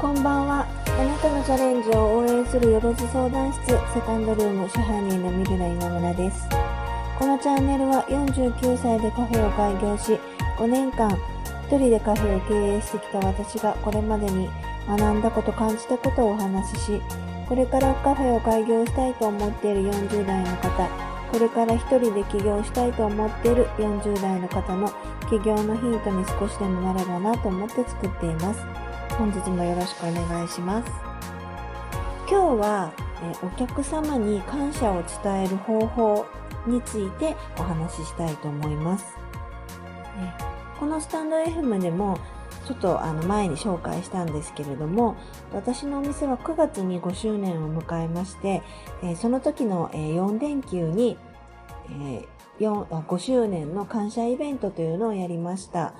こんばんは。あなたのチャレンジを応援するよろず相談室セカンドルーム支配人のミルラ今村です。このチャンネルは49歳でカフェを開業し、5年間一人でカフェを経営してきた私がこれまでに学んだこと感じたことをお話しし、これからカフェを開業したいと思っている40代の方、これから一人で起業したいと思っている40代の方の起業のヒントに少しでもなればなと思って作っています。本日もよろしくお願いします。今日はえお客様に感謝を伝える方法についてお話ししたいと思います。このスタンド FM でもちょっとあの前に紹介したんですけれども、私のお店は9月に5周年を迎えまして、えその時の4連休に、え5周年の感謝イベントというのをやりました。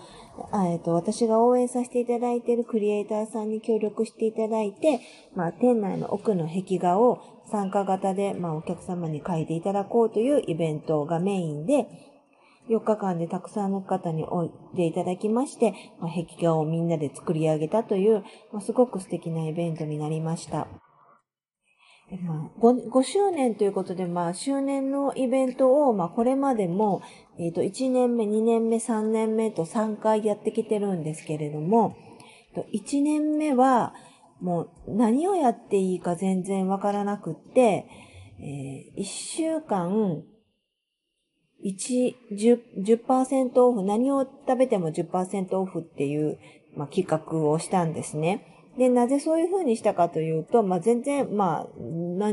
えっと、私が応援させていただいているクリエイターさんに協力していただいて、まあ、店内の奥の壁画を参加型で、まあ、お客様に描いていただこうというイベントがメインで、4日間でたくさんの方においでいただきまして、まあ、壁画をみんなで作り上げたという、まあ、すごく素敵なイベントになりました。まあ、5, 5, 周年ということで、まあ、周年のイベントを、まあ、これまでも、えっ、ー、と、1年目、2年目、3年目と3回やってきてるんですけれども、1年目は、もう何をやっていいか全然わからなくって、えー、1週間、1、10%, 10オフ、何を食べても10%オフっていう、まあ、企画をしたんですね。で、なぜそういうふうにしたかというと、まあ、全然、まあ、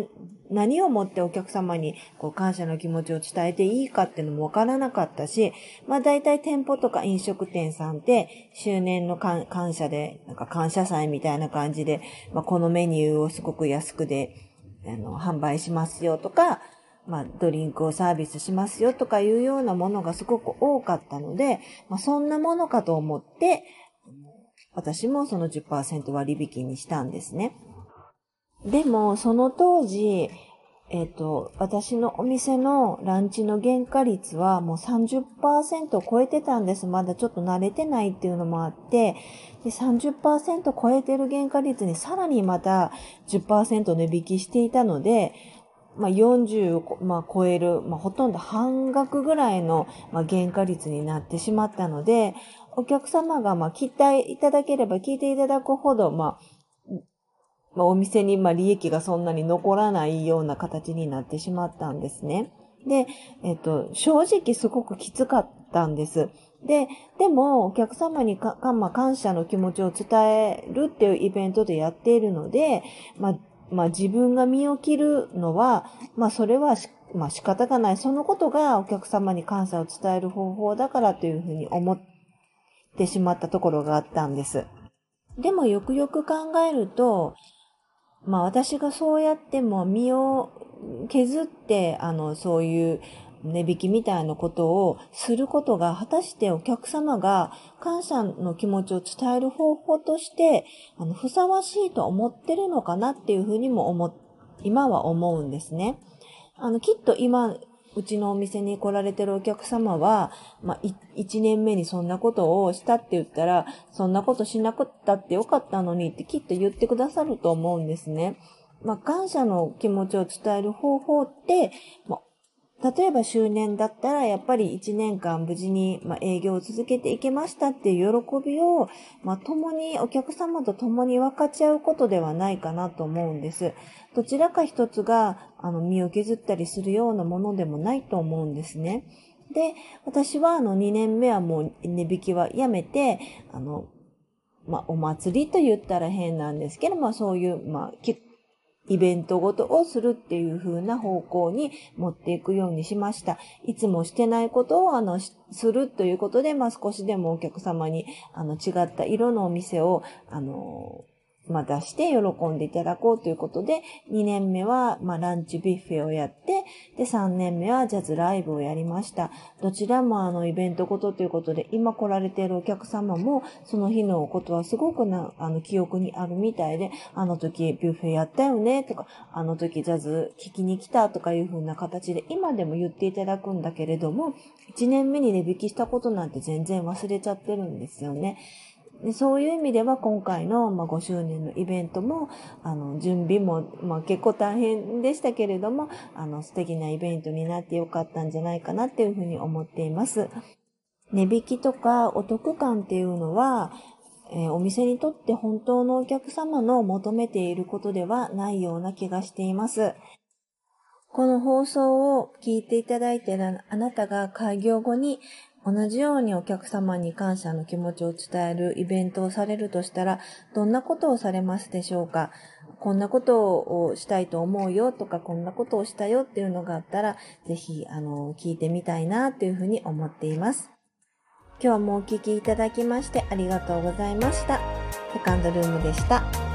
何をもってお客様にこう感謝の気持ちを伝えていいかっていうのもわからなかったし、まあ大体店舗とか飲食店さんって周年の感謝で、なんか感謝祭みたいな感じで、まあこのメニューをすごく安くで、あの、販売しますよとか、まあドリンクをサービスしますよとかいうようなものがすごく多かったので、まあそんなものかと思って、私もその10%割引にしたんですね。でも、その当時、えっ、ー、と、私のお店のランチの原価率はもう30%を超えてたんです。まだちょっと慣れてないっていうのもあって、で30%超えてる原価率にさらにまた10%値引きしていたので、まあ、40、まあ、超える、まあ、ほとんど半額ぐらいの、まあ、原価率になってしまったので、お客様が、まあ、期待いただければ聞いていただくほど、まあ、まあ、お店に、まあ、利益がそんなに残らないような形になってしまったんですね。で、えっと、正直すごくきつかったんです。で、でも、お客様にか、まあ、感謝の気持ちを伝えるっていうイベントでやっているので、まあ、まあ、自分が身を切るのは、まあ、それはまあ、仕方がない。そのことがお客様に感謝を伝える方法だからというふうに思ってってしまったところがあったんです。でもよくよく考えると、まあ私がそうやっても身を削って、あの、そういう値引きみたいなことをすることが果たしてお客様が感謝の気持ちを伝える方法として、あの、ふさわしいと思ってるのかなっていうふうにも思、今は思うんですね。あの、きっと今、うちのお店に来られてるお客様は、まあ、一年目にそんなことをしたって言ったら、そんなことしなくったってよかったのにってきっと言ってくださると思うんですね。まあ、感謝の気持ちを伝える方法って、まあ、例えば周年だったら、やっぱり1年間無事に、営業を続けていけましたっていう喜びを、まあ、共に、お客様と共に分かち合うことではないかなと思うんです。どちらか一つが、あの、身を削ったりするようなものでもないと思うんですね。で、私は、あの、2年目はもう値引きはやめて、あの、まあ、お祭りと言ったら変なんですけど、まあ、そういう、まあ、イベントごとをするっていう風な方向に持っていくようにしました。いつもしてないことを、あの、するということで、まあ、少しでもお客様に、あの、違った色のお店を、あの、まあ、出して喜んでいただこうということで、2年目は、まあ、ランチビュッフェをやって、で、3年目はジャズライブをやりました。どちらもあの、イベントごとということで、今来られているお客様も、その日のことはすごくな、あの、記憶にあるみたいで、あの時ビュッフェやったよね、とか、あの時ジャズ聞きに来たとかいう風な形で、今でも言っていただくんだけれども、1年目に値引きしたことなんて全然忘れちゃってるんですよね。でそういう意味では今回の、まあ、5周年のイベントも、あの、準備も、まあ、結構大変でしたけれども、あの、素敵なイベントになってよかったんじゃないかなっていうふうに思っています。値引きとかお得感っていうのは、えー、お店にとって本当のお客様の求めていることではないような気がしています。この放送を聞いていただいているあなたが開業後に同じようにお客様に感謝の気持ちを伝えるイベントをされるとしたら、どんなことをされますでしょうか？こんなことをしたいと思うよとか、こんなことをしたよっていうのがあったら、ぜひ、あの、聞いてみたいなというふうに思っています。今日もお聴きいただきましてありがとうございました。セカンドルームでした。